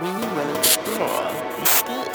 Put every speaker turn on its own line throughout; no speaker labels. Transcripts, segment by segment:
we will. Explore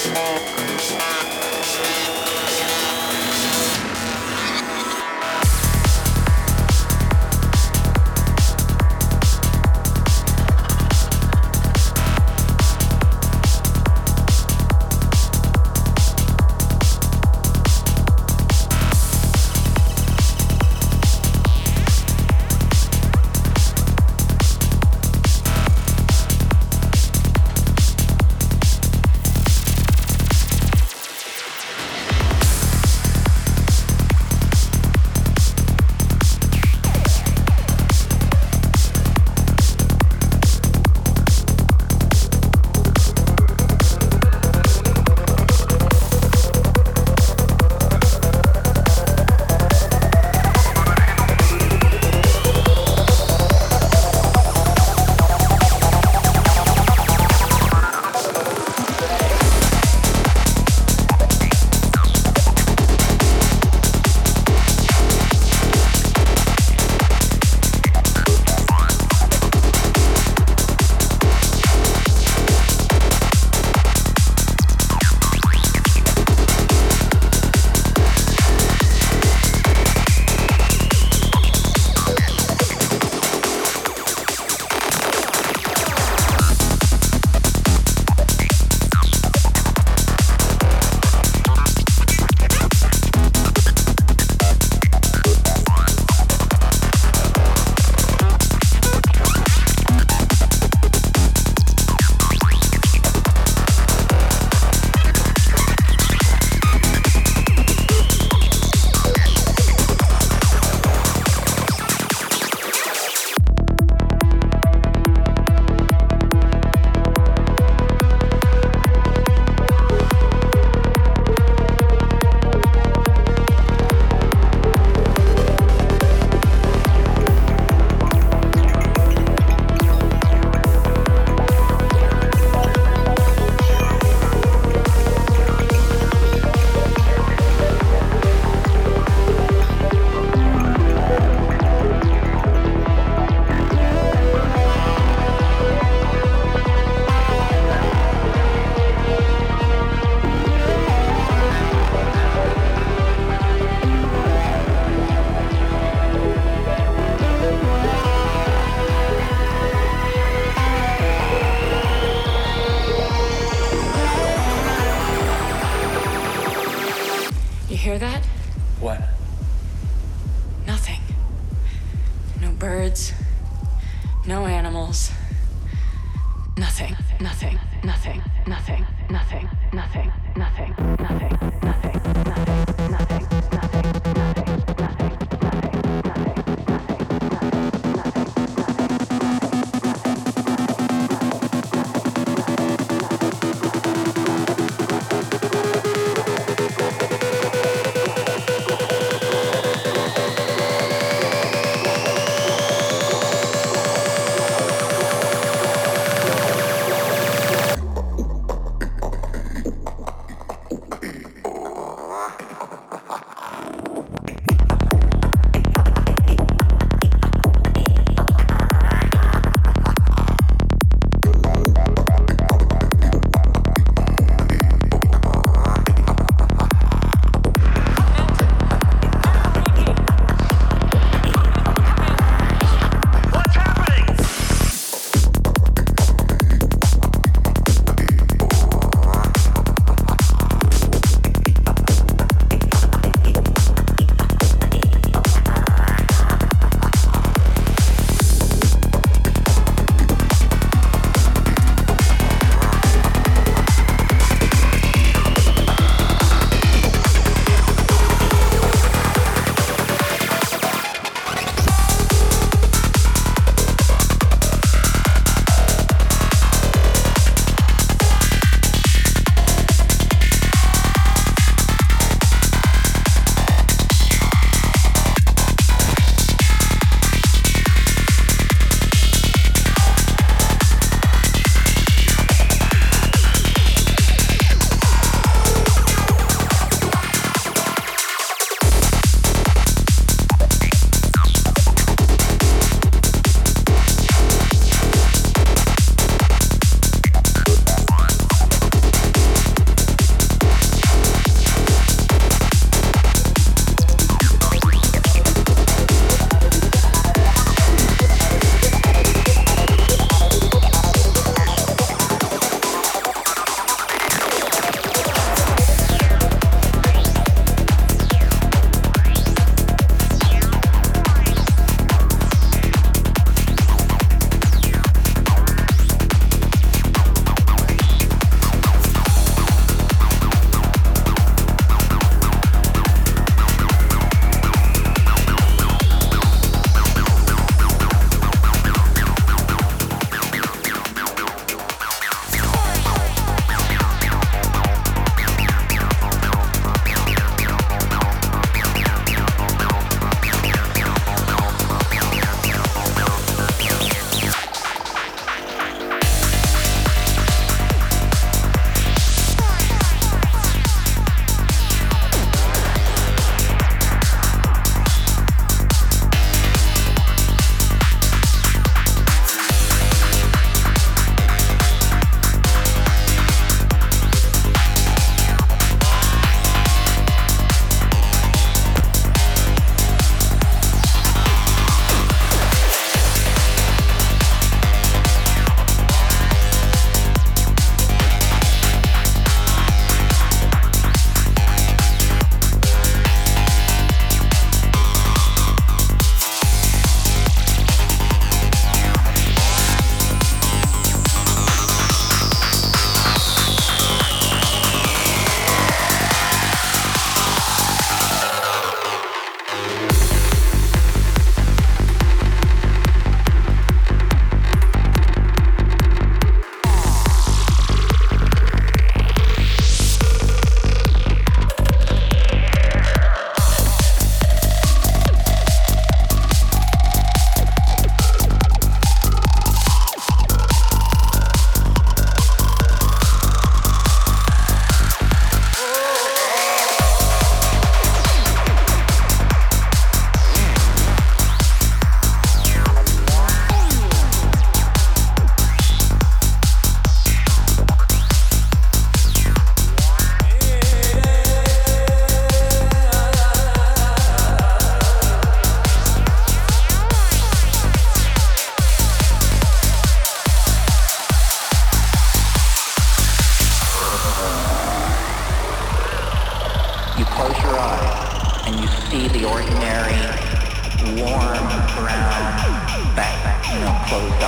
Thank
you.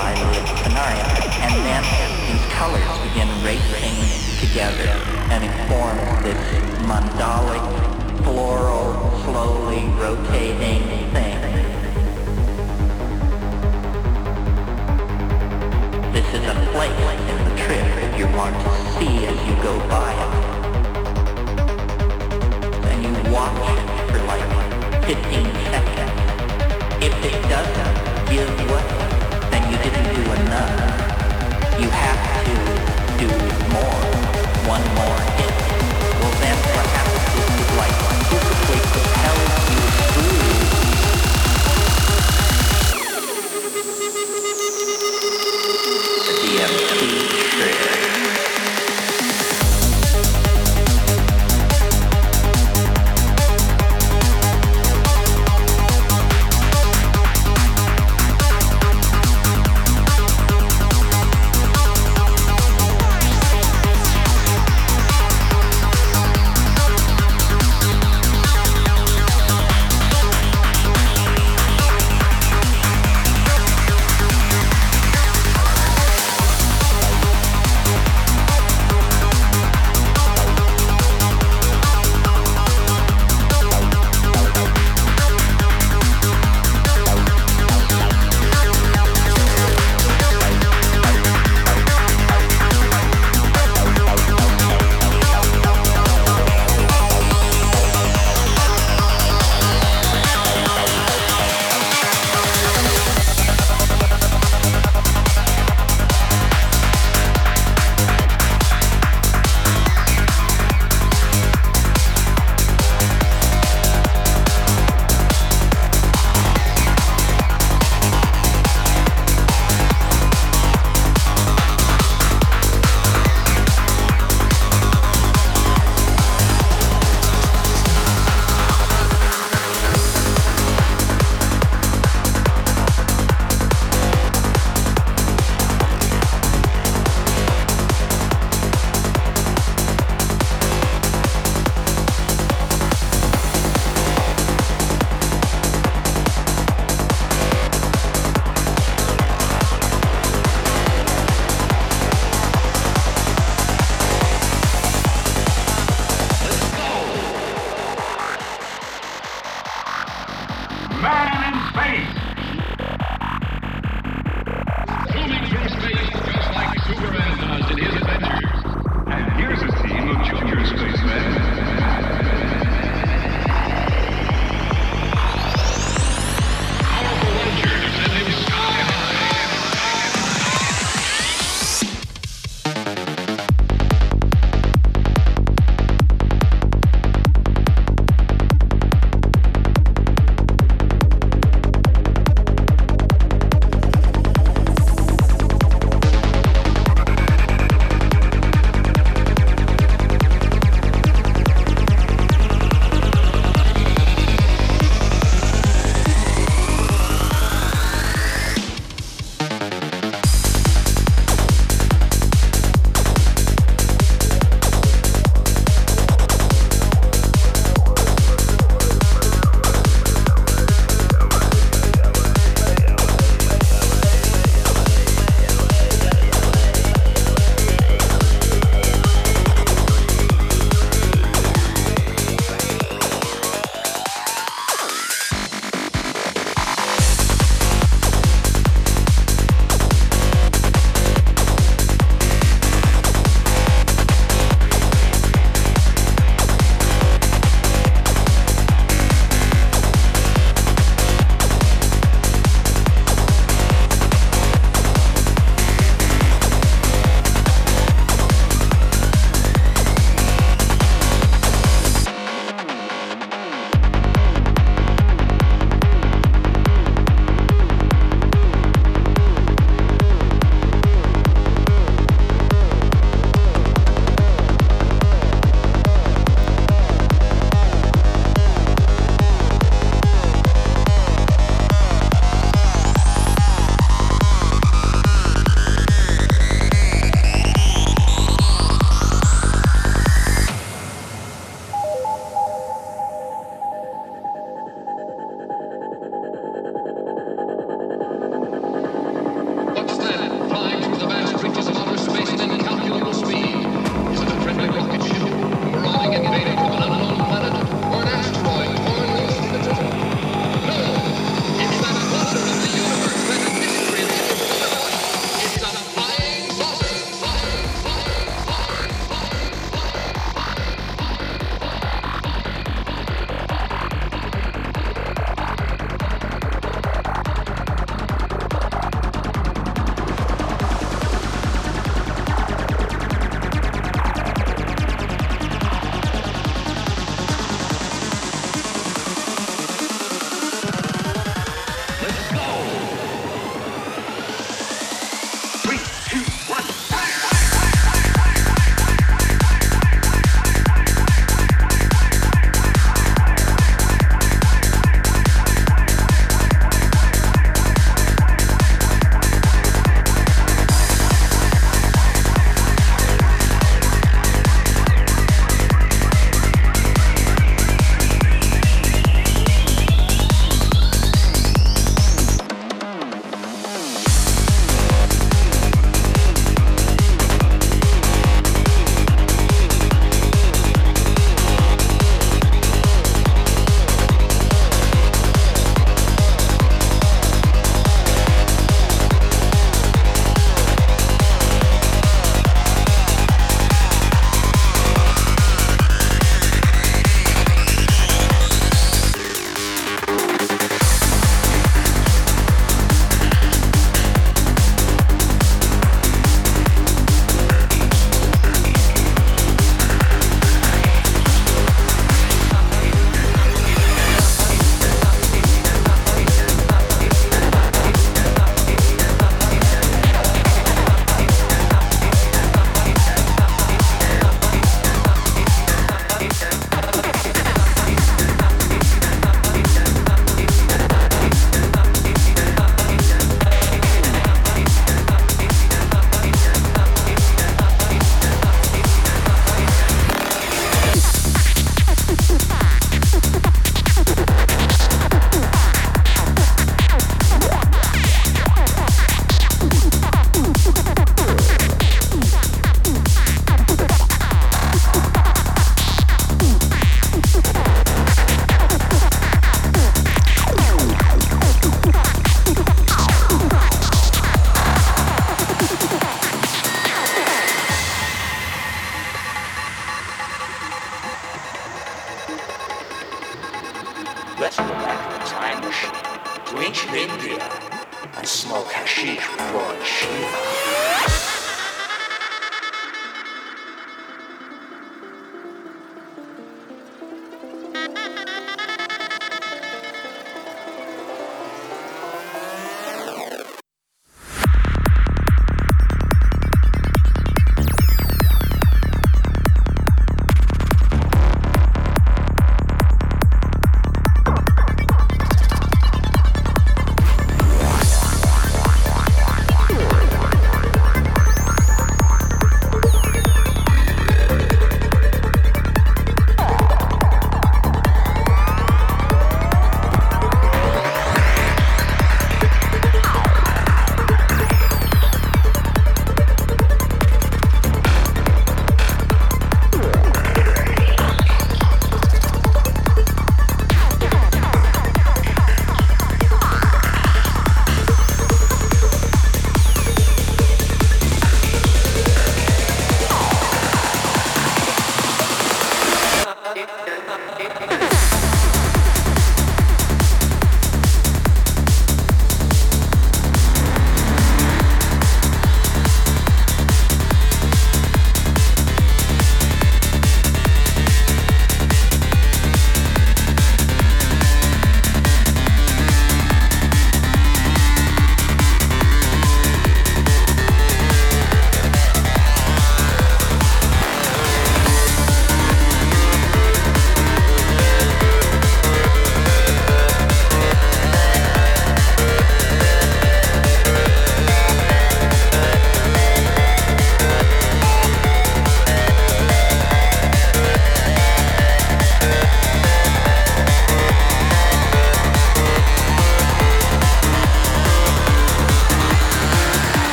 Eyelid scenario. And then these colors begin racing together and it forms this mandalic, floral, slowly rotating thing. This is a place in the trip that you want to see as you go by it. And you watch for like 15 seconds. If it doesn't give what, you didn't do enough. You have to do more, one more hit. Well then what happens is like physically propels
you